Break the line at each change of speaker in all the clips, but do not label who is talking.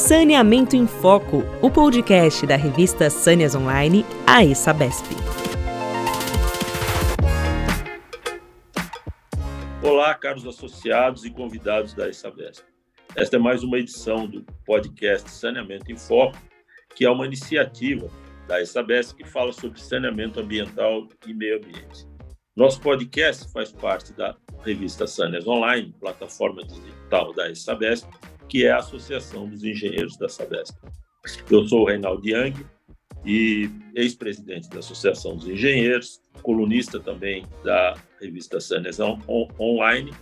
Saneamento em Foco, o podcast da revista Sâneas Online, a ESABESP.
Olá, caros associados e convidados da ESABESP. Esta é mais uma edição do podcast Saneamento em Foco, que é uma iniciativa da ESABESP que fala sobre saneamento ambiental e meio ambiente. Nosso podcast faz parte da revista Sâneas Online, plataforma digital da ESABESP, que é a Associação dos Engenheiros da Sabesp. Eu sou o Reinaldo Yang e ex-presidente da Associação dos Engenheiros, colunista também da revista Sanes Online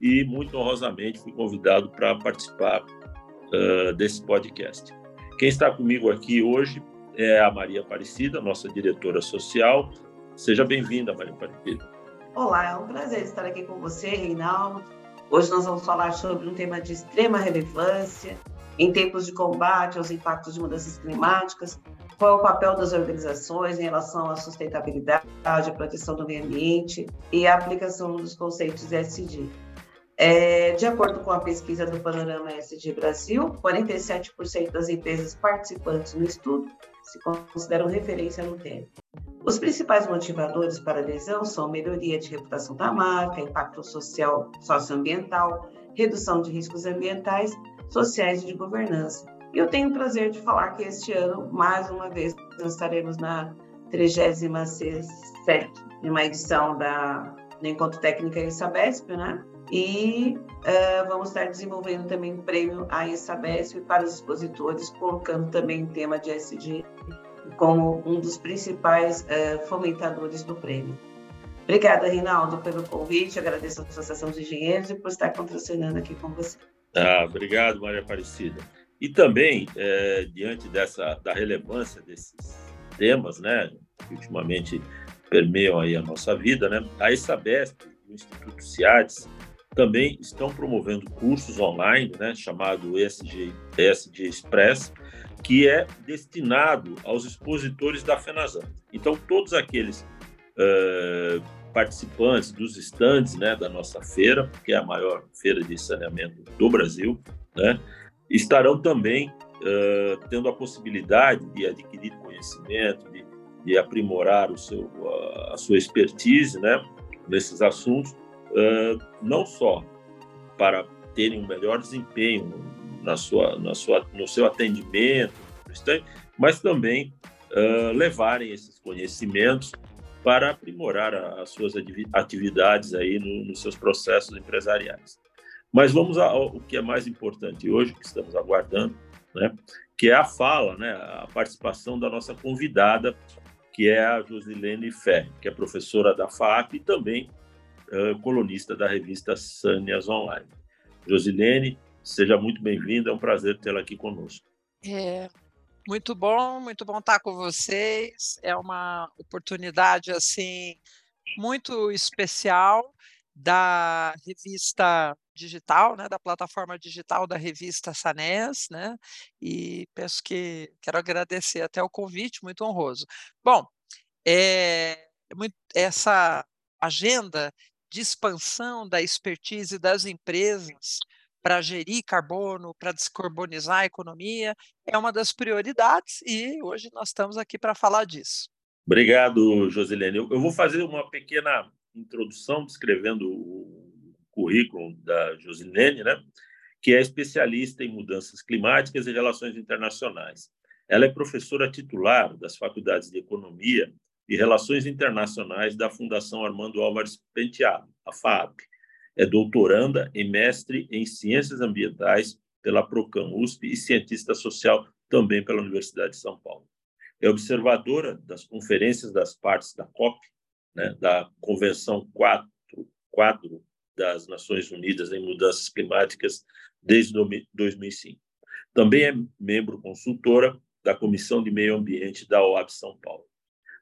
e, muito honrosamente, fui convidado para participar uh, desse podcast. Quem está comigo aqui hoje é a Maria Aparecida, nossa diretora social. Seja bem-vinda, Maria Aparecida.
Olá, é um prazer estar aqui com você, Reinaldo, Hoje nós vamos falar sobre um tema de extrema relevância em tempos de combate aos impactos de mudanças climáticas, qual é o papel das organizações em relação à sustentabilidade, à proteção do meio ambiente e à aplicação dos conceitos ESG. É, de acordo com a pesquisa do Panorama ESG Brasil, 47% das empresas participantes no estudo se consideram referência no tema. Os principais motivadores para a adesão são melhoria de reputação da marca, impacto social, socioambiental, redução de riscos ambientais, sociais e de governança. E eu tenho o prazer de falar que este ano, mais uma vez, nós estaremos na 37 uma edição da, do Encontro Técnico Sabesp, né? E uh, vamos estar desenvolvendo também um prêmio à Sabesp para os expositores, colocando também o tema de SD como um dos principais uh, fomentadores do prêmio. Obrigada, Rinaldo, pelo convite. Agradeço à Associação dos Engenheiros e por estar contracenando aqui com você.
Ah, obrigado, Maria Aparecida. E também, é, diante dessa da relevância desses temas, né, que ultimamente permeiam aí a nossa vida, né, a ESABESP e o Instituto CIADES também estão promovendo cursos online, né, chamado ESG, ESG Express, que é destinado aos expositores da FENASAN. Então, todos aqueles uh, participantes dos estandes né, da nossa feira, que é a maior feira de saneamento do Brasil, né, estarão também uh, tendo a possibilidade de adquirir conhecimento, de, de aprimorar o seu, a, a sua expertise né, nesses assuntos, uh, não só para terem um melhor desempenho na sua, na sua, no seu atendimento, mas também uh, levarem esses conhecimentos para aprimorar as suas atividades aí no, nos seus processos empresariais. Mas vamos ao que é mais importante hoje, que estamos aguardando, né? que é a fala, né? a participação da nossa convidada, que é a Josilene Ferri, que é professora da FAP e também uh, colunista da revista Sânias Online. Josilene, Seja muito bem-vinda, é um prazer tê-la aqui conosco.
É, muito bom, muito bom estar com vocês. É uma oportunidade assim muito especial da revista digital, né, da plataforma digital da revista Sanés, né? E penso que quero agradecer até o convite, muito honroso. Bom, é, essa agenda de expansão da expertise das empresas para gerir carbono, para descarbonizar a economia, é uma das prioridades e hoje nós estamos aqui para falar disso.
Obrigado, Josilene. Eu vou fazer uma pequena introdução descrevendo o currículo da Josilene, né? que é especialista em mudanças climáticas e relações internacionais. Ela é professora titular das faculdades de Economia e Relações Internacionais da Fundação Armando Álvares Penteado, a FAP, é doutoranda e mestre em Ciências Ambientais pela Procam USP e cientista social também pela Universidade de São Paulo. É observadora das conferências das partes da COP, né, da Convenção 4, 4 das Nações Unidas em Mudanças Climáticas desde 2005. Também é membro consultora da Comissão de Meio Ambiente da OAB São Paulo.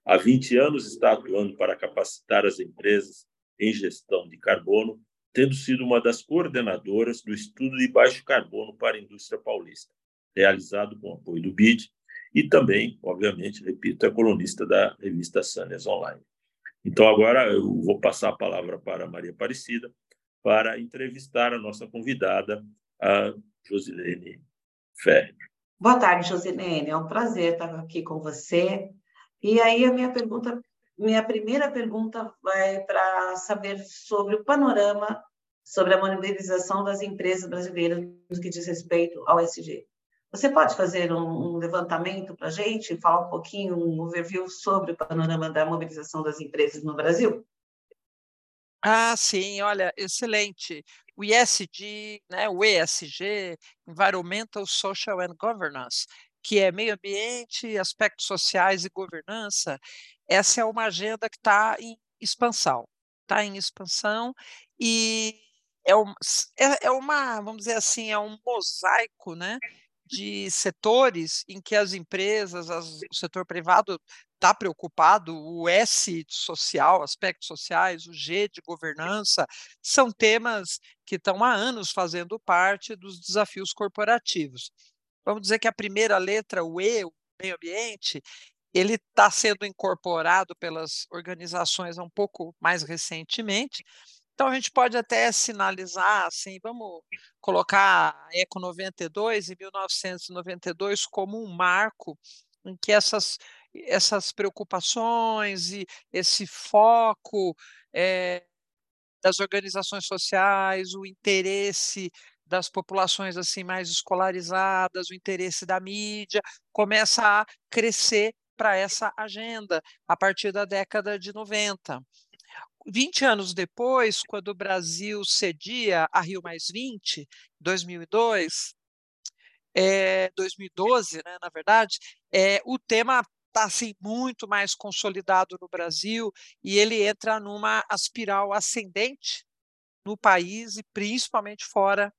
Há 20 anos está atuando para capacitar as empresas em gestão de carbono tendo sido uma das coordenadoras do estudo de baixo carbono para a indústria paulista, realizado com apoio do BID, e também, obviamente, repito, é colunista da revista Sânias Online. Então, agora eu vou passar a palavra para a Maria Aparecida para entrevistar a nossa convidada, a Josilene Ferri.
Boa tarde, Josilene. É um prazer estar aqui com você. E aí a minha pergunta, minha primeira pergunta vai para saber sobre o panorama sobre a mobilização das empresas brasileiras no que diz respeito ao SG. Você pode fazer um, levantamento para a gente, falar um pouquinho, um overview sobre o panorama da mobilização das empresas no Brasil?
Ah, sim, olha, excelente. O ESG, né, o ESG, Environmental, Social and Governance, que é meio ambiente, aspectos sociais e governança, essa é uma agenda que está em expansão, está em expansão e é, é, é uma, vamos dizer assim, é um mosaico, né, de setores em que as empresas, as, o setor privado está preocupado, o S social, aspectos sociais, o G de governança, são temas que estão há anos fazendo parte dos desafios corporativos. Vamos dizer que a primeira letra, o E, o meio ambiente, ele está sendo incorporado pelas organizações um pouco mais recentemente, então, a gente pode até sinalizar, assim, vamos colocar a Eco 92 em 1992 como um marco em que essas, essas preocupações e esse foco é, das organizações sociais, o interesse das populações assim mais escolarizadas, o interesse da mídia começa a crescer para essa agenda a partir da década de 90. 20 anos depois, quando o Brasil cedia a Rio Mais 20, 2002, é, 2012, né, na verdade, é, o tema está assim, muito mais consolidado no Brasil e ele entra numa espiral ascendente no país e principalmente fora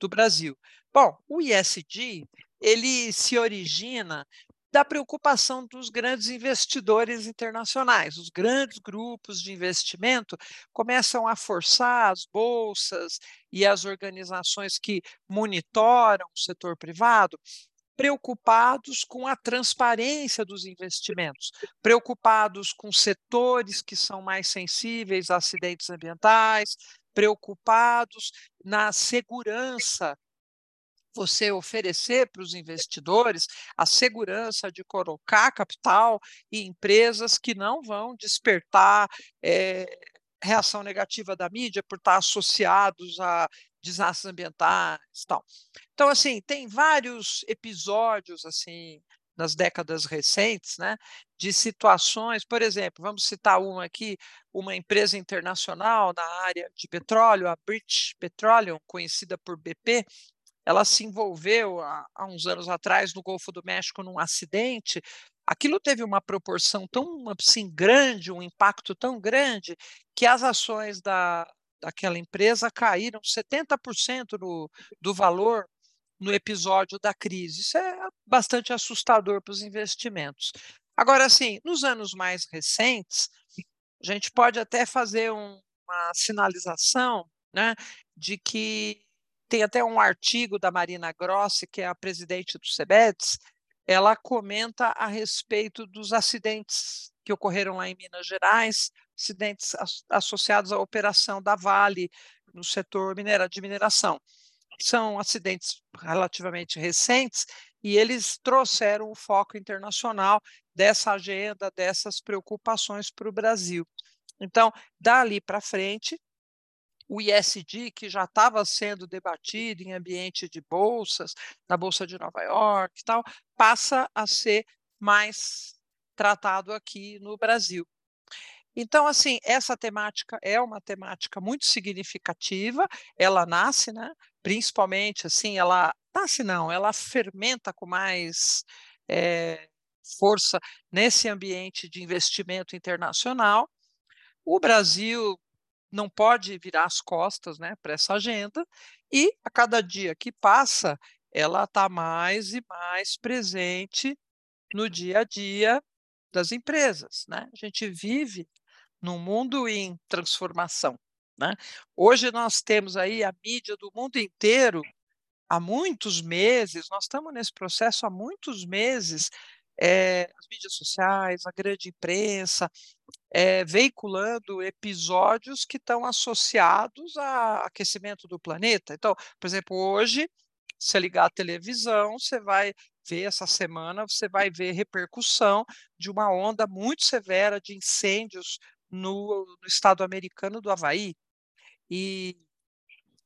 do Brasil. Bom, o ISD ele se origina da preocupação dos grandes investidores internacionais. Os grandes grupos de investimento começam a forçar as bolsas e as organizações que monitoram o setor privado preocupados com a transparência dos investimentos, preocupados com setores que são mais sensíveis a acidentes ambientais, preocupados na segurança você oferecer para os investidores a segurança de colocar capital em empresas que não vão despertar é, reação negativa da mídia por estar associados a desastres ambientais, tal. Então, assim, tem vários episódios assim nas décadas recentes, né, de situações, por exemplo, vamos citar uma aqui, uma empresa internacional na área de petróleo, a British Petroleum, conhecida por BP, ela se envolveu há, há uns anos atrás no Golfo do México num acidente. Aquilo teve uma proporção tão assim grande, um impacto tão grande, que as ações da, daquela empresa caíram 70% no, do valor no episódio da crise. Isso é bastante assustador para os investimentos. Agora, assim, nos anos mais recentes, a gente pode até fazer um, uma sinalização né, de que tem até um artigo da Marina Grossi, que é a presidente do SEBETS, ela comenta a respeito dos acidentes que ocorreram lá em Minas Gerais, acidentes associados à operação da Vale no setor minera, de mineração. São acidentes relativamente recentes e eles trouxeram o foco internacional dessa agenda, dessas preocupações para o Brasil. Então, dali para frente, o ISD, que já estava sendo debatido em ambiente de bolsas, na Bolsa de Nova York e tal, passa a ser mais tratado aqui no Brasil. Então, assim, essa temática é uma temática muito significativa, ela nasce, né, principalmente, assim, ela nasce não, ela fermenta com mais é, força nesse ambiente de investimento internacional. O Brasil não pode virar as costas né, para essa agenda, e a cada dia que passa, ela está mais e mais presente no dia a dia das empresas. Né? A gente vive num mundo em transformação. Né? Hoje nós temos aí a mídia do mundo inteiro há muitos meses, nós estamos nesse processo há muitos meses, é, as mídias sociais, a grande imprensa, é, veiculando episódios que estão associados a aquecimento do planeta. Então, por exemplo, hoje você ligar a televisão, você vai ver essa semana, você vai ver repercussão de uma onda muito severa de incêndios no, no estado americano do Havaí. E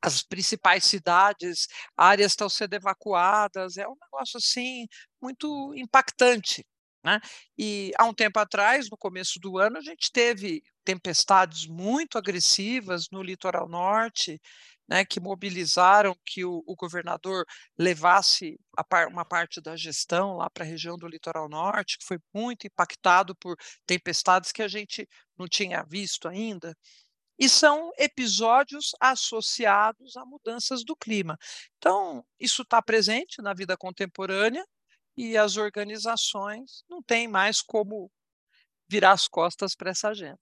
as principais cidades, áreas estão sendo evacuadas, é um negócio assim muito impactante. Né? E há um tempo atrás, no começo do ano, a gente teve tempestades muito agressivas no litoral norte, né, que mobilizaram que o, o governador levasse par, uma parte da gestão lá para a região do litoral norte, que foi muito impactado por tempestades que a gente não tinha visto ainda. E são episódios associados a mudanças do clima. Então, isso está presente na vida contemporânea e as organizações não têm mais como virar as costas para essa agenda.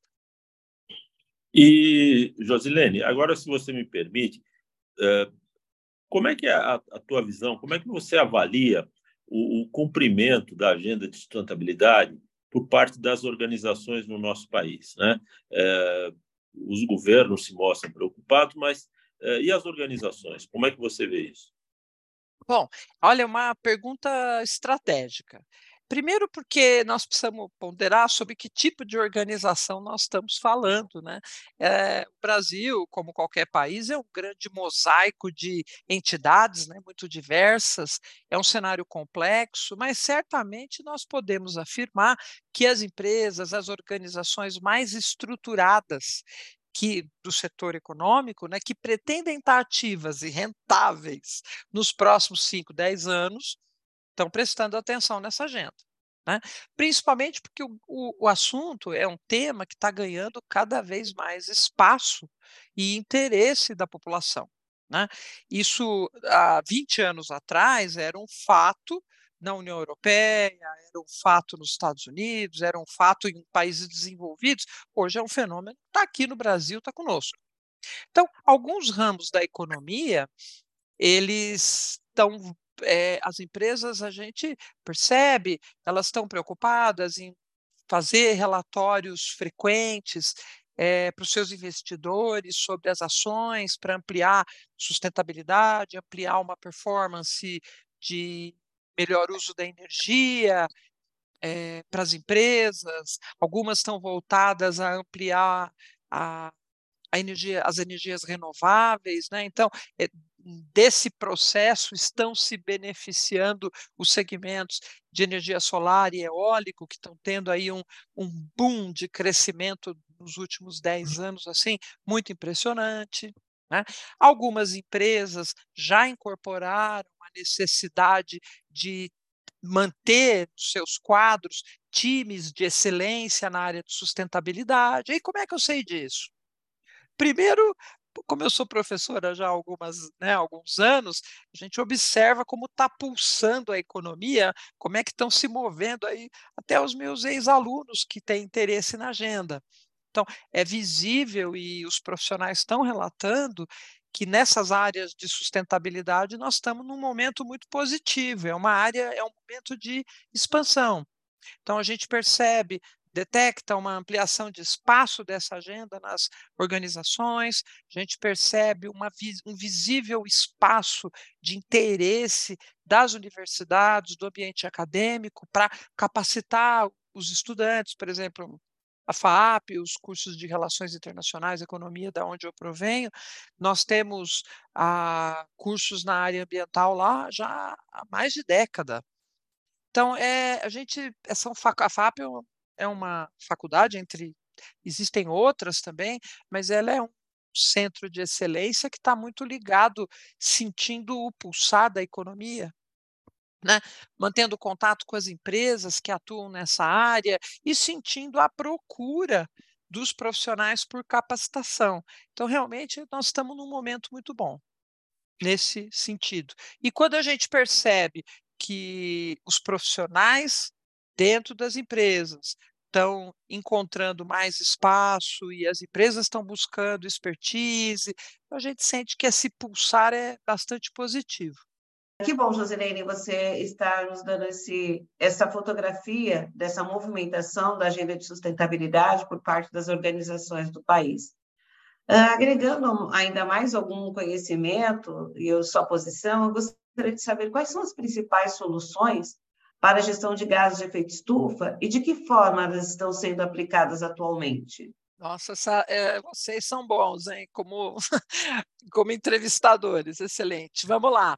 E, Josilene, agora, se você me permite, eh, como é que é a, tua visão, como é que você avalia o, o cumprimento da agenda de sustentabilidade por parte das organizações no nosso país? Né? É, os governos se mostram preocupados, mas é, e as organizações? Como é que você vê isso?
Bom, olha, uma pergunta estratégica. Primeiro, porque nós precisamos ponderar sobre que tipo de organização nós estamos falando. Né? É, o Brasil, como qualquer país, é um grande mosaico de entidades né, muito diversas, é um cenário complexo, mas certamente nós podemos afirmar que as empresas, as organizações mais estruturadas que do setor econômico, né, que pretendem estar ativas e rentáveis nos próximos 5, 10 anos, estão prestando atenção nessa agenda. Né? Principalmente porque o, o, o assunto é um tema que está ganhando cada vez mais espaço e interesse da população. Né? Isso, há 20 anos atrás, era um fato na União Europeia, era um fato nos Estados Unidos, era um fato em países desenvolvidos, hoje é um fenômeno que está aqui no Brasil, está conosco. Então, alguns ramos da economia, eles estão é, as empresas, a gente percebe, elas estão preocupadas em fazer relatórios frequentes é, para os seus investidores sobre as ações, para ampliar sustentabilidade, ampliar uma performance de melhor uso da energia é, para as empresas, algumas estão voltadas a ampliar a, a energia, as energias renováveis, né? Então, é, desse processo estão se beneficiando os segmentos de energia solar e eólico, que estão tendo aí um, um boom de crescimento nos últimos 10 anos, assim, muito impressionante. Né? Algumas empresas já incorporaram a necessidade de manter nos seus quadros times de excelência na área de sustentabilidade. E como é que eu sei disso? Primeiro, como eu sou professora já há algumas, né, alguns anos, a gente observa como está pulsando a economia, como é que estão se movendo aí até os meus ex-alunos que têm interesse na agenda. Então, é visível e os profissionais estão relatando que nessas áreas de sustentabilidade nós estamos num momento muito positivo, é uma área, é um momento de expansão. Então, a gente percebe detecta uma ampliação de espaço dessa agenda nas organizações, a gente percebe uma, um visível espaço de interesse das universidades, do ambiente acadêmico, para capacitar os estudantes, por exemplo, a FAAP, os cursos de Relações Internacionais, Economia, da onde eu provenho, nós temos ah, cursos na área ambiental lá já há mais de década. Então, é, a gente, essa, a FAP é é uma faculdade entre existem outras também, mas ela é um centro de excelência que está muito ligado, sentindo o pulsar da economia, né? mantendo contato com as empresas que atuam nessa área e sentindo a procura dos profissionais por capacitação. Então, realmente, nós estamos num momento muito bom nesse sentido. E quando a gente percebe que os profissionais dentro das empresas estão encontrando mais espaço e as empresas estão buscando expertise. A gente sente que esse pulsar é bastante positivo.
Que bom, Josilene, você está nos dando esse, essa fotografia dessa movimentação da agenda de sustentabilidade por parte das organizações do país. Uh, agregando ainda mais algum conhecimento e sua posição, eu gostaria de saber quais são as principais soluções para a gestão de gases de efeito estufa e de que forma elas estão sendo aplicadas atualmente.
Nossa, essa, é, vocês são bons, hein? Como, como entrevistadores, excelente. Vamos lá.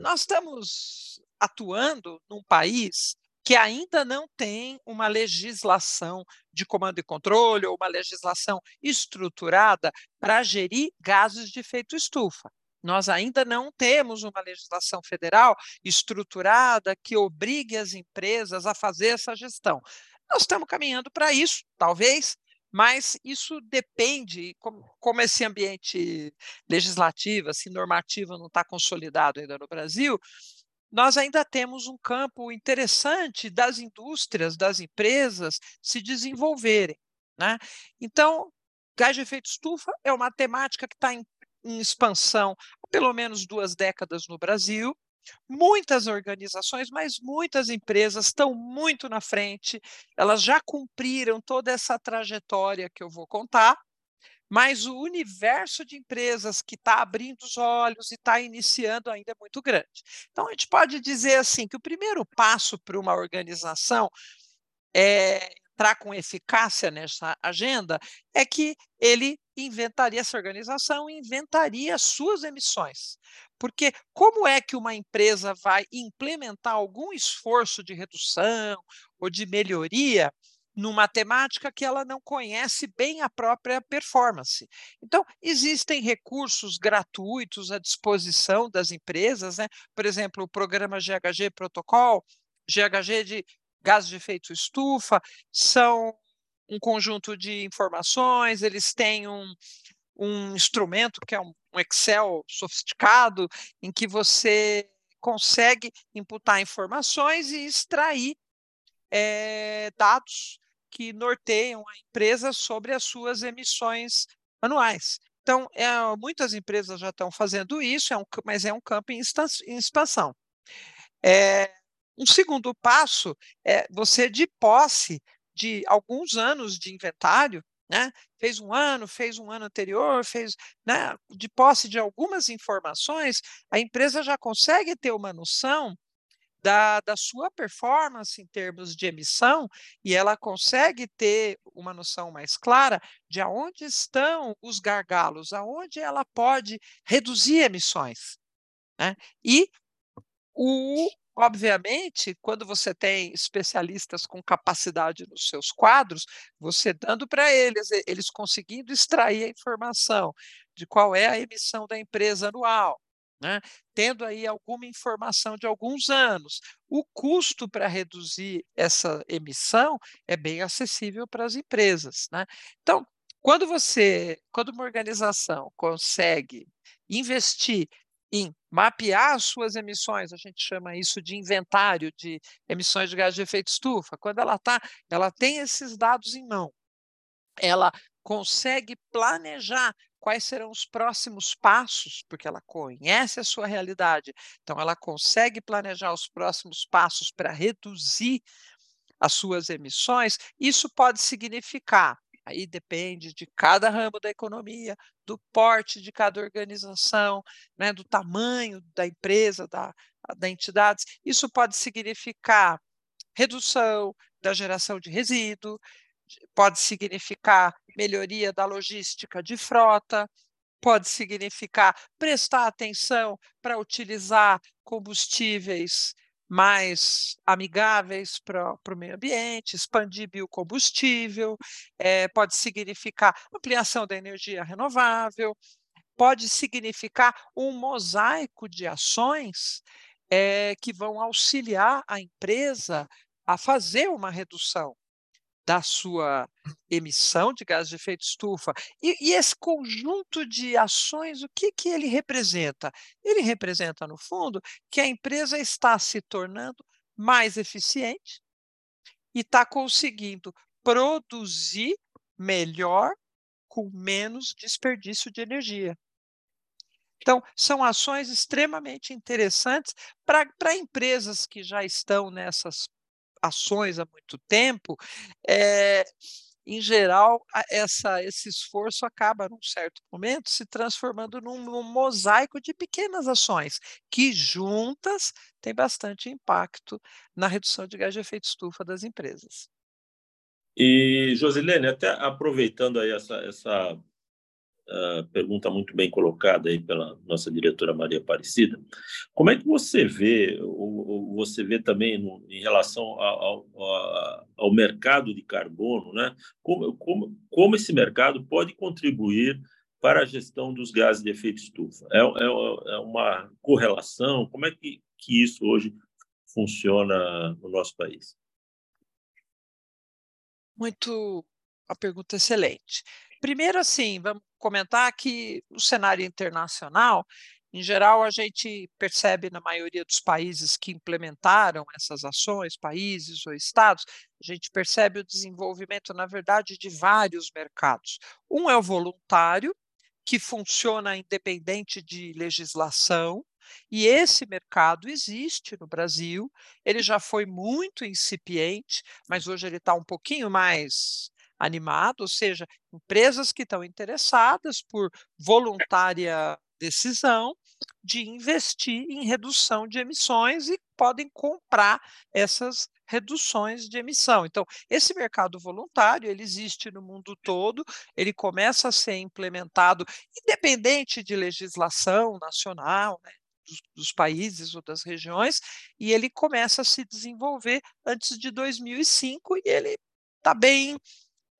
Nós estamos atuando num país que ainda não tem uma legislação de comando e controle ou uma legislação estruturada para gerir gases de efeito estufa. Nós ainda não temos uma legislação federal estruturada que obrigue as empresas a fazer essa gestão. Nós estamos caminhando para isso, talvez, mas isso depende, como, esse ambiente legislativo, assim, normativo não está consolidado ainda no Brasil, nós ainda temos um campo interessante das indústrias, das empresas se desenvolverem. Né? Então, gás de efeito estufa é uma temática que está em, em expansão há pelo menos duas décadas no Brasil. Muitas organizações, mas muitas empresas estão muito na frente, elas já cumpriram toda essa trajetória que eu vou contar, mas o universo de empresas que está abrindo os olhos e está iniciando ainda é muito grande. Então, a gente pode dizer assim que o primeiro passo para uma organização é entrar com eficácia nessa agenda é que ele inventaria essa organização, inventaria suas emissões. Porque como é que uma empresa vai implementar algum esforço de redução ou de melhoria numa temática que ela não conhece bem a própria performance. Então, existem recursos gratuitos à disposição das empresas, né? por exemplo, o programa GHG Protocol, GHG de gás de efeito estufa, são um conjunto de informações, eles têm um, um instrumento que é um, um Excel sofisticado, em que você consegue imputar informações e extrair é, dados que norteiam a empresa sobre as suas emissões anuais. Então, é, muitas empresas já estão fazendo isso, é um, mas é um campo em, em expansão. É, um segundo passo é você, de posse de alguns anos de inventário, né? fez um ano, fez um ano anterior, fez né? de posse de algumas informações, a empresa já consegue ter uma noção da, da sua performance em termos de emissão e ela consegue ter uma noção mais clara de aonde estão os gargalos, aonde ela pode reduzir emissões. Né? E o, Obviamente, quando você tem especialistas com capacidade nos seus quadros, você dando para eles, eles conseguindo extrair a informação de qual é a emissão da empresa anual, né? Tendo aí alguma informação de alguns anos, o custo para reduzir essa emissão é bem acessível para as empresas. Né? Então, quando você, quando uma organização consegue investir em mapear as suas emissões, a gente chama isso de inventário de emissões de gás de efeito estufa. Quando ela tá, ela tem esses dados em mão, ela consegue planejar quais serão os próximos passos, porque ela conhece a sua realidade, então ela consegue planejar os próximos passos para reduzir as suas emissões. Isso pode significar, aí depende de cada ramo da economia, do porte de cada organização, né, do tamanho da empresa, da, da entidade. Isso pode significar redução da geração de resíduo, pode significar melhoria da logística de frota, pode significar prestar atenção para utilizar combustíveis mais amigáveis para o meio ambiente, expandir biocombustível, é, pode significar ampliação da energia renovável, pode significar um mosaico de ações é, que vão auxiliar a empresa a fazer uma redução da sua emissão de gás de efeito estufa. E, e, esse conjunto de ações, o que, que ele representa? Ele representa, no fundo, que a empresa está se tornando mais eficiente e está conseguindo produzir melhor com menos desperdício de energia. Então, são ações extremamente interessantes para empresas que já estão nessas ações há muito tempo, é, em geral, essa, esse esforço acaba, num certo momento, se transformando num, num mosaico de pequenas ações que, juntas, têm bastante impacto na redução de gás de efeito estufa das empresas.
E, Josilene, até aproveitando aí essa, essa uh, pergunta muito bem colocada aí pela nossa diretora Maria Aparecida. Como é que você vê, ou, ou você vê também no, em relação ao, ao, ao, mercado de carbono, né? Como, como, como esse mercado pode contribuir para a gestão dos gases de efeito estufa? É, é, é uma correlação? Como é que, que isso hoje funciona no nosso país?
Muito, a pergunta excelente. Primeiro, assim, vamos comentar que o cenário internacional, em geral, a gente percebe na maioria dos países que implementaram essas ações, países ou estados, a gente percebe o desenvolvimento, na verdade, de vários mercados. Um é o voluntário, que funciona independente de legislação, e esse mercado existe no Brasil, ele já foi muito incipiente, mas hoje ele está um pouquinho mais animado, ou seja, empresas que estão interessadas por voluntária decisão de investir em redução de emissões e podem comprar essas reduções de emissão. Então, esse mercado voluntário, ele existe no mundo todo, ele começa a ser implementado independente de legislação nacional, né, dos, dos, países ou das regiões, e ele começa a se desenvolver antes de 2005 e ele está bem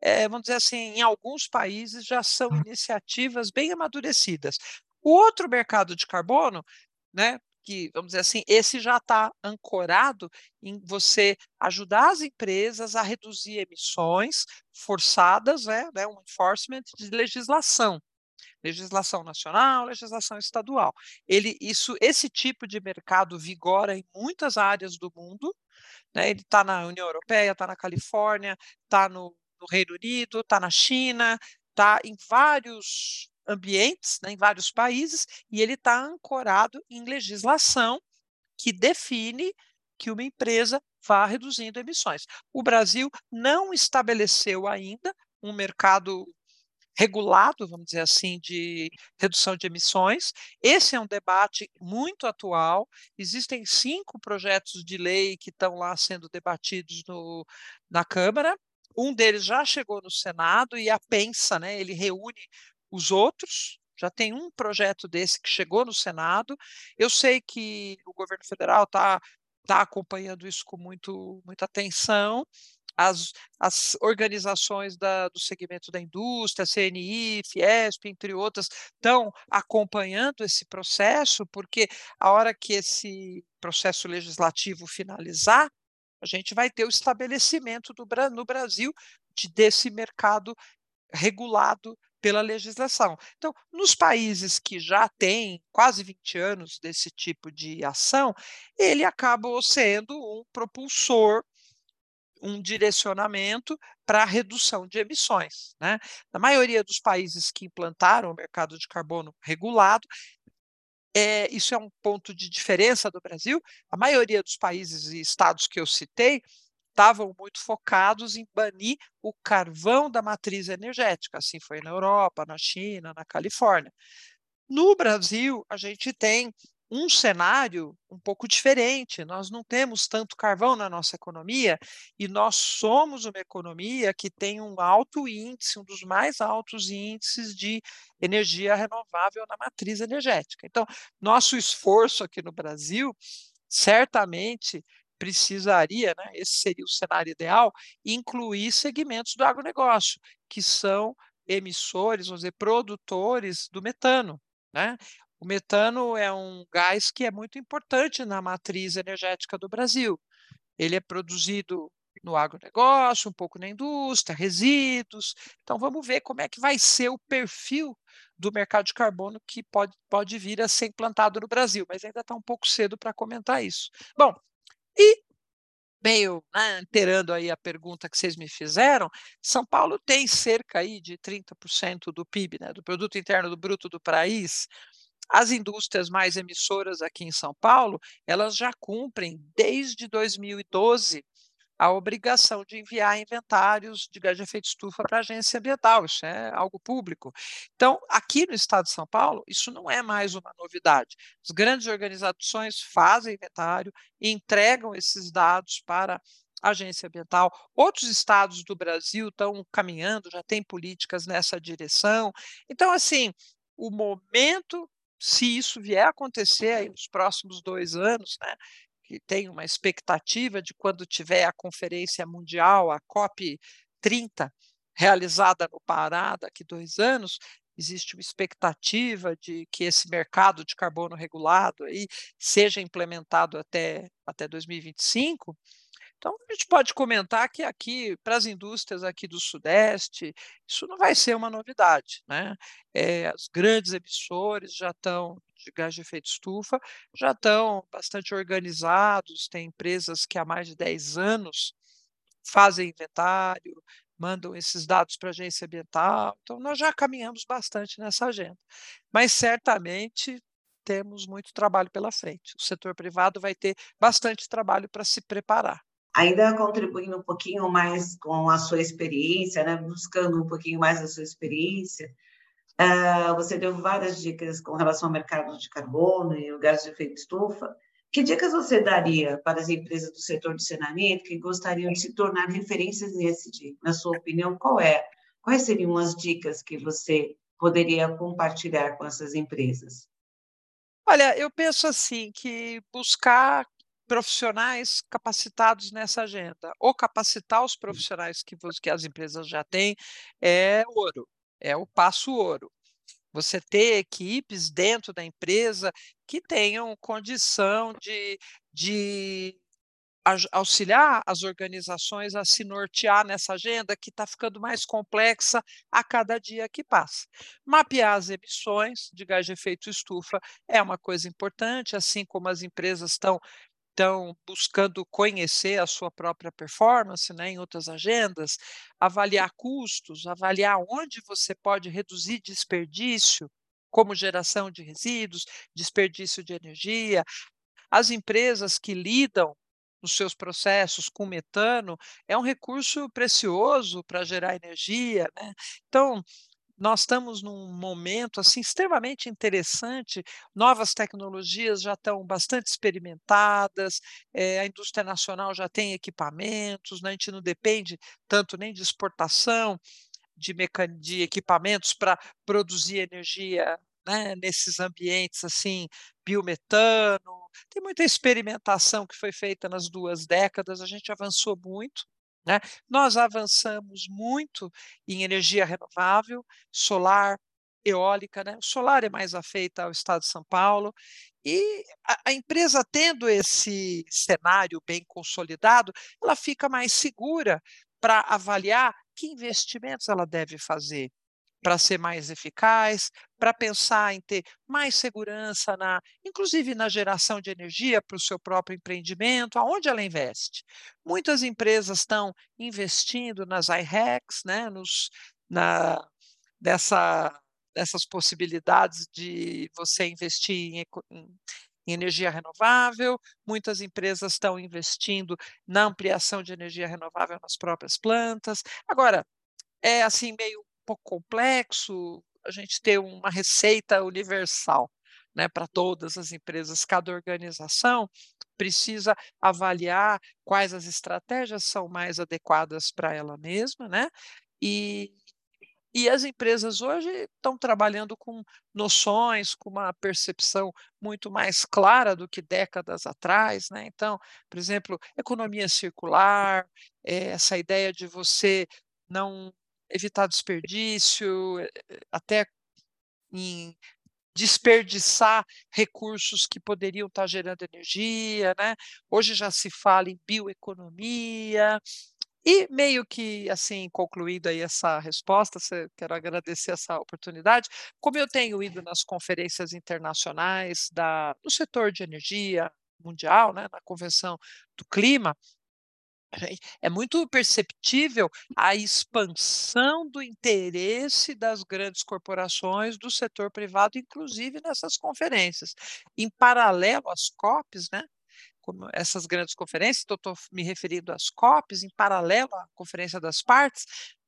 é, vamos dizer assim, em alguns países já são hum. iniciativas bem amadurecidas. O outro mercado de carbono, né, que, vamos dizer assim, esse já está ancorado em você ajudar as empresas a reduzir emissões forçadas, né, né, um enforcement de legislação legislação nacional, legislação estadual. Ele, isso, esse tipo de mercado vigora em muitas áreas do mundo. Né? Ele está na União Europeia, está na Califórnia, está no no Reino Unido, está na China, está em vários ambientes, né, em vários países, e ele está ancorado em legislação que define que uma empresa vá reduzindo emissões. O Brasil não estabeleceu ainda um mercado regulado, vamos dizer assim, de redução de emissões. Esse é um debate muito atual. Existem cinco projetos de lei que estão lá sendo debatidos no, na Câmara. Um deles já chegou no Senado e a pensa, né, ele reúne os outros. Já tem um projeto desse que chegou no Senado. Eu sei que o governo federal está tá acompanhando isso com muito, muita atenção. As, as organizações da, do segmento da indústria, CNI, Fiesp, entre outras, estão acompanhando esse processo, porque a hora que esse processo legislativo finalizar, a gente vai ter o estabelecimento do, no Brasil de, desse mercado regulado pela legislação. Então, nos países que já têm quase 20 anos desse tipo de ação, ele acaba sendo um propulsor, um direcionamento para a redução de emissões. Né? Na maioria dos países que implantaram o mercado de carbono regulado, é, isso é um ponto de diferença do Brasil. A maioria dos países e estados que eu citei estavam muito focados em banir o carvão da matriz energética. Assim foi na Europa, na China, na Califórnia. No Brasil, a gente tem um cenário um pouco diferente. Nós não temos tanto carvão na nossa economia e nós somos uma economia que tem um alto índice, um dos mais altos índices de energia renovável na matriz energética. Então, nosso esforço aqui no Brasil certamente precisaria, né, esse seria o cenário ideal, incluir segmentos do agronegócio, que são emissores, vamos dizer, produtores do metano. Né? O metano é um gás que é muito importante na matriz energética do Brasil. Ele é produzido no agronegócio, um pouco na indústria, resíduos. Então, vamos ver como é que vai ser o perfil do mercado de carbono que pode, pode vir a ser implantado no Brasil, mas ainda está um pouco cedo para comentar isso. Bom, e meio né, aí a pergunta que vocês me fizeram, São Paulo tem cerca aí de 30% do PIB, né, do produto interno do bruto do país, as indústrias mais emissoras aqui em São Paulo, elas já cumprem desde 2012 a obrigação de enviar inventários de gás de efeito estufa para a agência ambiental, isso é algo público. Então, aqui no estado de São Paulo, isso não é mais uma novidade. As grandes organizações fazem inventário e entregam esses dados para a agência ambiental. Outros estados do Brasil estão caminhando, já têm políticas nessa direção. Então, assim, o momento, se isso vier a acontecer aí nos próximos dois anos, né, que tem uma expectativa de quando tiver a Conferência Mundial, a COP 30, realizada no Pará daqui dois anos, existe uma expectativa de que esse mercado de carbono regulado aí seja implementado até, até 2025. Então, a gente pode comentar que aqui, para as indústrias aqui do Sudeste, isso não vai ser uma novidade. Né? É, os grandes emissores já estão, de gás de efeito estufa, já estão bastante organizados, tem empresas que há mais de 10 anos fazem inventário, mandam esses dados para a agência ambiental, então nós já caminhamos bastante nessa agenda. Mas certamente temos muito trabalho pela frente. O setor privado vai ter bastante trabalho para se preparar
ainda contribuindo um pouquinho mais com a sua experiência, né? buscando um pouquinho mais da sua experiência, uh, você deu várias dicas com relação ao mercado de carbono e o gás de efeito estufa. Que dicas você daria para as empresas do setor de saneamento que gostariam de se tornar referências nesse dia? Na sua opinião, qual é? Quais seriam as dicas que você poderia compartilhar com essas empresas?
Olha, eu penso assim que buscar profissionais capacitados nessa agenda. Ou capacitar os profissionais que, que as empresas já têm é ouro, é o passo ouro. Você ter equipes dentro da empresa que tenham condição de, de auxiliar as organizações a se nortear nessa agenda que está ficando mais complexa a cada dia que passa. Mapear as emissões de gás de efeito estufa é uma coisa importante, assim como as empresas estão estão buscando conhecer a sua própria performance né, em outras agendas, avaliar custos, avaliar onde você pode reduzir desperdício, como geração de resíduos, desperdício de energia. As empresas que lidam nos seus processos com metano é um recurso precioso para gerar energia. Né? Então, nós estamos num momento assim extremamente interessante, novas tecnologias já estão bastante experimentadas, é, a indústria nacional já tem equipamentos, né, a gente não depende tanto nem de exportação de, de equipamentos para produzir energia né, nesses ambientes assim, biometano. Tem muita experimentação que foi feita nas duas décadas, a gente avançou muito. Né? Nós avançamos muito em energia renovável, solar, eólica, né? O solar é mais afeita ao estado de São Paulo, e a, a, empresa tendo esse cenário bem consolidado, ela fica mais segura para avaliar que investimentos ela deve fazer para ser mais eficaz, para pensar em ter mais segurança na, inclusive na geração de energia para o seu próprio empreendimento, aonde ela investe. Muitas empresas estão investindo nas iHacks, né, nos, na, dessa, dessas possibilidades de você investir em em energia renovável, muitas empresas estão investindo na ampliação de energia renovável nas próprias plantas. Agora, é assim meio pouco complexo a gente ter uma receita universal né, para todas as empresas. Cada organização precisa avaliar quais as estratégias são mais adequadas para ela mesma, né? E, e as empresas hoje estão trabalhando com noções, com uma percepção muito mais clara do que décadas atrás. Né? Então, por exemplo, economia circular, é, essa ideia de você não evitar desperdício, eh, eh, até em desperdiçar recursos que poderiam estar gerando energia, né? Hoje já se fala em bioeconomia. E meio que assim, concluindo aí essa resposta, quero agradecer essa oportunidade. Como eu tenho ido nas conferências internacionais da, do setor de energia mundial, né, na Convenção do Clima, é muito perceptível a expansão do interesse das grandes corporações do setor privado, inclusive nessas conferências. Em paralelo às COPs, né, essas grandes conferências, estou me referindo às COPs, em paralelo à Conferência das Partes,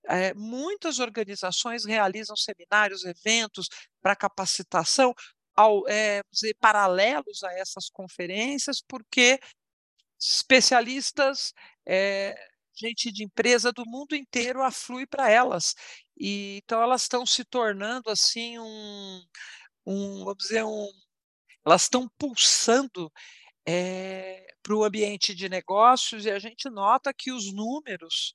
é, muitas organizações realizam seminários, eventos para capacitação ao, é, dizer, paralelos a essas conferências, porque especialistas, é, gente de empresa do mundo inteiro aflui para elas. E, então elas estão se tornando assim um, um vamos dizer, um, elas estão pulsando é, para o ambiente de negócios e a gente nota que os números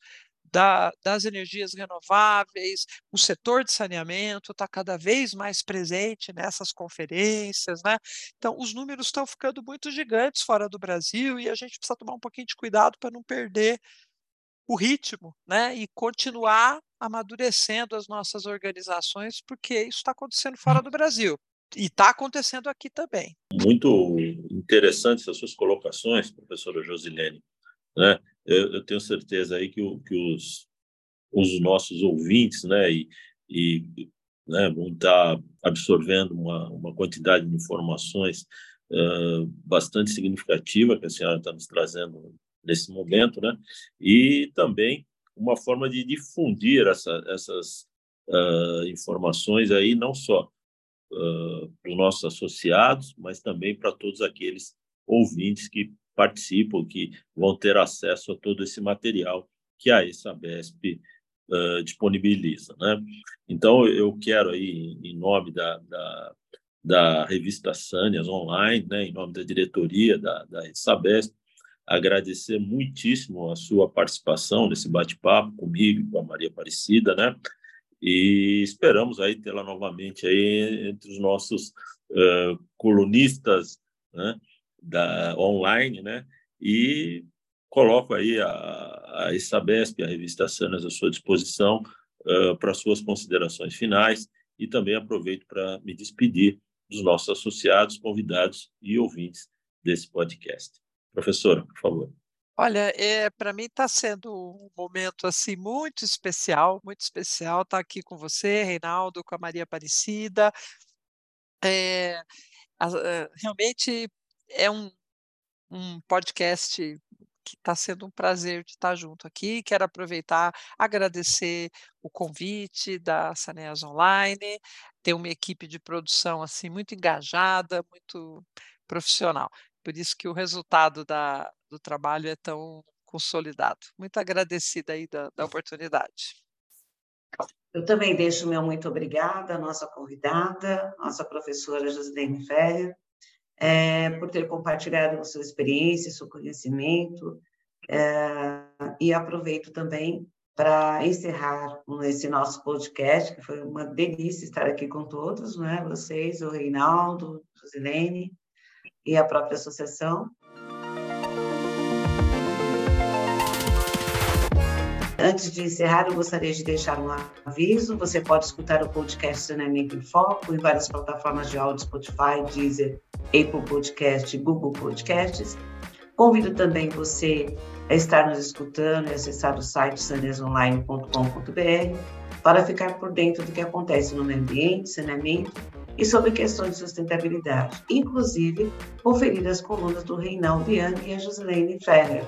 da, das energias renováveis, o setor de saneamento está cada vez mais presente nessas conferências, né? Então, os números estão ficando muito gigantes fora do Brasil e a gente precisa tomar um pouquinho de cuidado para não perder o ritmo, né? E continuar amadurecendo as nossas organizações, porque isso está acontecendo fora do Brasil. E está acontecendo aqui também.
Muito interessantes as suas colocações, professora Josilene. Né? Eu, eu tenho certeza aí que, o, que os, os nossos ouvintes né, e, e né, vão estar tá absorvendo uma, uma quantidade de informações uh, bastante significativa que a senhora está nos trazendo nesse momento, né? E também uma forma de difundir essa, essas uh, informações aí não só uh, para os nossos associados, mas também para todos aqueles ouvintes que participam, que vão ter acesso a todo esse material que a ESABESP uh, disponibiliza. Né? Então, eu quero aí, em nome da, da, da revista Sânias Online, né, em nome da diretoria da, da ESABESP, agradecer muitíssimo a sua participação nesse bate-papo comigo e com a Maria Aparecida, né? E esperamos aí tê-la novamente aí entre os nossos uh, colunistas, né? Da online, né? E coloco aí a, a Sabesp, a revista Sanas à sua disposição uh, para suas considerações finais e também aproveito para me despedir dos nossos associados, convidados e ouvintes desse podcast. Professora, por favor.
Olha, é, para mim está sendo um momento assim muito especial, muito especial estar tá aqui com você, Reinaldo, com a Maria Aparecida. É, realmente é um, um podcast que está sendo um prazer de estar junto aqui. Quero aproveitar, agradecer o convite da Saneas Online, ter uma equipe de produção assim muito engajada, muito profissional. Por isso que o resultado da, do trabalho é tão consolidado. Muito agradecida aí da, da oportunidade.
Eu também deixo meu muito obrigada à nossa convidada, nossa professora Josilene Ferrer, é, por ter compartilhado sua experiência, seu conhecimento, é, e aproveito também para encerrar esse nosso podcast, que foi uma delícia estar aqui com todos, né? vocês, o Reinaldo, Josilene e a própria associação. Antes de encerrar, eu gostaria de deixar um aviso. Você pode escutar o podcast Saneamento em Foco em várias plataformas de áudio, Spotify, Deezer, Apple Podcast, Google Podcasts. Convido também você a estar nos escutando e acessar o site sanesonline.com.br para ficar por dentro do que acontece no meio ambiente, saneamento e sobre questões de sustentabilidade, inclusive conferir as colunas do Reinaldo Young e a Josilene Ferrer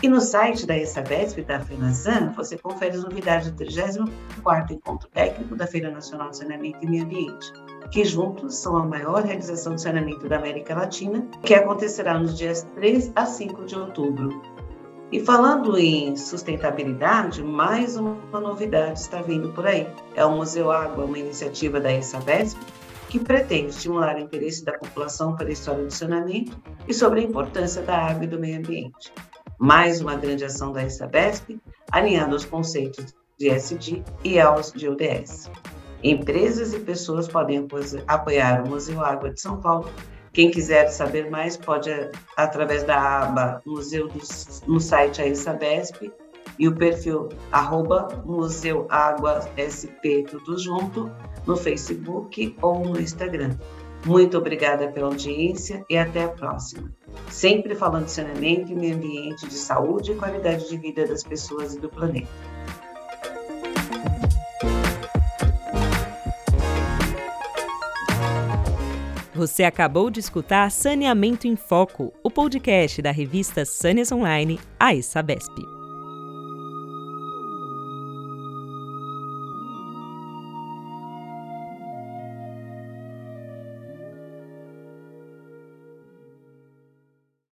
e no site da ESABESP da FENASAN, você confere as novidades do 34º Encontro Técnico da Feira Nacional de Saneamento e Meio Ambiente, que juntos são a maior realização de saneamento da América Latina, que acontecerá nos dias 3 a 5 de outubro. E falando em sustentabilidade, mais uma novidade está vindo por aí. É o Museu Água, uma iniciativa da ESABESP, que pretende estimular o interesse da população pela história do saneamento e sobre a importância da água e do meio ambiente mais uma grande ação da Sabesp, alinhando os conceitos de SD e aos de ODS. Empresas e pessoas podem apoiar o Museu Água de São Paulo. Quem quiser saber mais pode, através da aba Museu do, no site aí Sabesp e o perfil arroba Museu Água SP, tudo junto, no Facebook ou no Instagram. Muito obrigada pela audiência e até a próxima sempre falando de saneamento e meio ambiente, de saúde e qualidade de vida das pessoas e do planeta.
Você acabou de escutar Saneamento em Foco, o podcast da revista Sanes Online, a Sabesp.